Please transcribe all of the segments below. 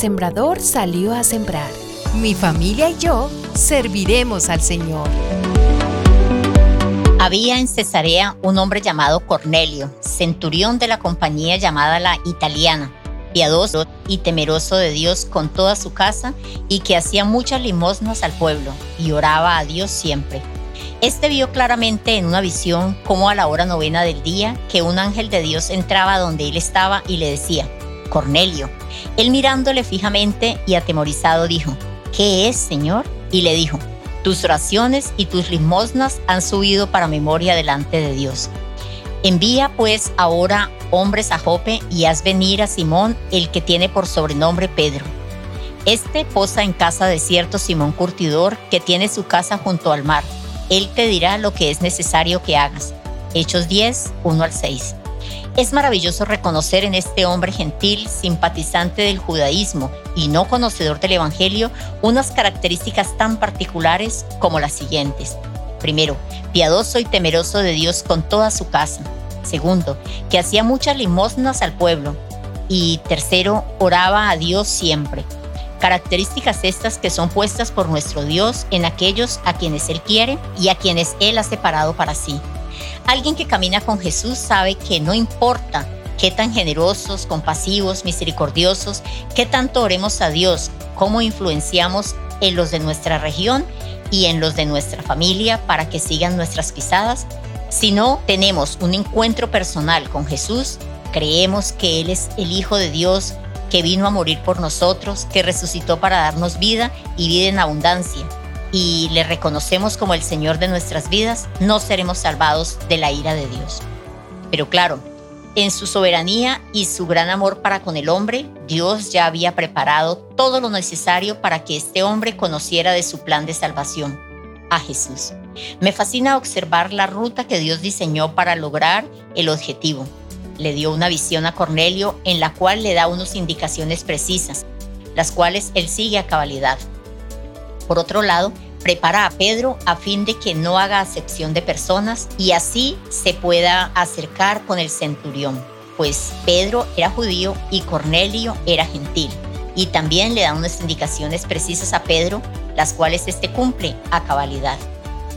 sembrador salió a sembrar. Mi familia y yo serviremos al Señor. Había en Cesarea un hombre llamado Cornelio, centurión de la compañía llamada la Italiana, piadoso y temeroso de Dios con toda su casa y que hacía muchas limosnas al pueblo y oraba a Dios siempre. Este vio claramente en una visión como a la hora novena del día que un ángel de Dios entraba donde él estaba y le decía, Cornelio. Él mirándole fijamente y atemorizado dijo, ¿qué es, Señor? Y le dijo, tus oraciones y tus limosnas han subido para memoria delante de Dios. Envía pues ahora hombres a Jope y haz venir a Simón, el que tiene por sobrenombre Pedro. Este posa en casa de cierto Simón Curtidor, que tiene su casa junto al mar él te dirá lo que es necesario que hagas. Hechos 10, 1 al 6. Es maravilloso reconocer en este hombre gentil, simpatizante del judaísmo y no conocedor del Evangelio, unas características tan particulares como las siguientes. Primero, piadoso y temeroso de Dios con toda su casa. Segundo, que hacía muchas limosnas al pueblo. Y tercero, oraba a Dios siempre características estas que son puestas por nuestro Dios en aquellos a quienes Él quiere y a quienes Él ha separado para sí. Alguien que camina con Jesús sabe que no importa qué tan generosos, compasivos, misericordiosos, qué tanto oremos a Dios, cómo influenciamos en los de nuestra región y en los de nuestra familia para que sigan nuestras pisadas. Si no tenemos un encuentro personal con Jesús, creemos que Él es el Hijo de Dios, que vino a morir por nosotros, que resucitó para darnos vida y vida en abundancia, y le reconocemos como el Señor de nuestras vidas, no seremos salvados de la ira de Dios. Pero claro, en su soberanía y su gran amor para con el hombre, Dios ya había preparado todo lo necesario para que este hombre conociera de su plan de salvación, a Jesús. Me fascina observar la ruta que Dios diseñó para lograr el objetivo le dio una visión a Cornelio en la cual le da unas indicaciones precisas, las cuales él sigue a cabalidad. Por otro lado, prepara a Pedro a fin de que no haga acepción de personas y así se pueda acercar con el centurión, pues Pedro era judío y Cornelio era gentil. Y también le da unas indicaciones precisas a Pedro, las cuales éste cumple a cabalidad.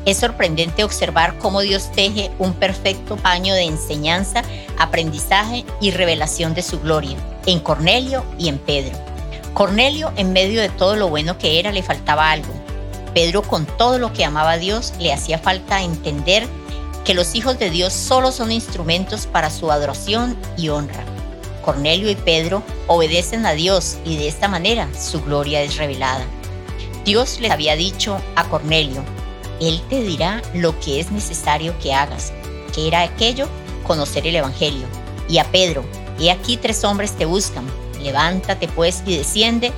Es sorprendente observar cómo Dios teje un perfecto paño de enseñanza, aprendizaje y revelación de su gloria en Cornelio y en Pedro. Cornelio, en medio de todo lo bueno que era, le faltaba algo. Pedro, con todo lo que amaba a Dios, le hacía falta entender que los hijos de Dios solo son instrumentos para su adoración y honra. Cornelio y Pedro obedecen a Dios y de esta manera su gloria es revelada. Dios le había dicho a Cornelio, él te dirá lo que es necesario que hagas, que era aquello, conocer el Evangelio. Y a Pedro, he aquí tres hombres te buscan, levántate pues y desciende,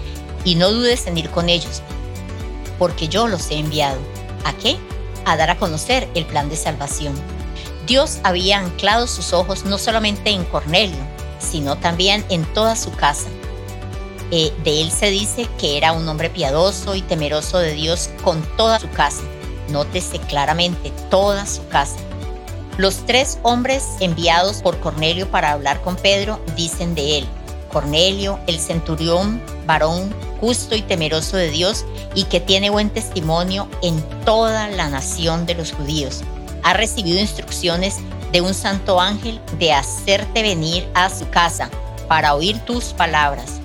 y no dudes en ir con ellos, porque yo los he enviado. ¿A qué? A dar a conocer el plan de salvación. Dios había anclado sus ojos no solamente en Cornelio, sino también en toda su casa. Eh, de él se dice que era un hombre piadoso y temeroso de Dios con toda su casa. Nótese claramente toda su casa. Los tres hombres enviados por Cornelio para hablar con Pedro dicen de él, Cornelio, el centurión, varón justo y temeroso de Dios y que tiene buen testimonio en toda la nación de los judíos. Ha recibido instrucciones de un santo ángel de hacerte venir a su casa para oír tus palabras.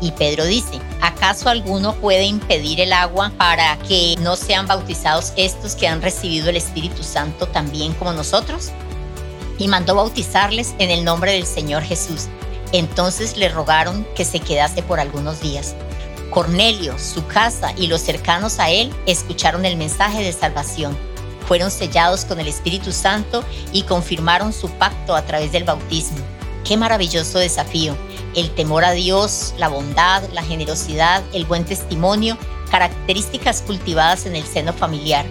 Y Pedro dice, ¿acaso alguno puede impedir el agua para que no sean bautizados estos que han recibido el Espíritu Santo también como nosotros? Y mandó bautizarles en el nombre del Señor Jesús. Entonces le rogaron que se quedase por algunos días. Cornelio, su casa y los cercanos a él escucharon el mensaje de salvación. Fueron sellados con el Espíritu Santo y confirmaron su pacto a través del bautismo. Qué maravilloso desafío el temor a Dios, la bondad, la generosidad, el buen testimonio, características cultivadas en el seno familiar,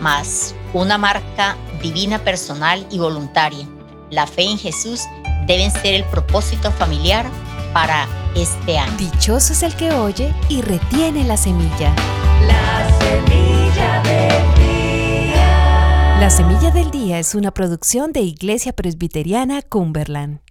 más una marca divina personal y voluntaria. La fe en Jesús deben ser el propósito familiar para este año. Dichoso es el que oye y retiene la semilla. La semilla del día. La semilla del día es una producción de Iglesia Presbiteriana Cumberland.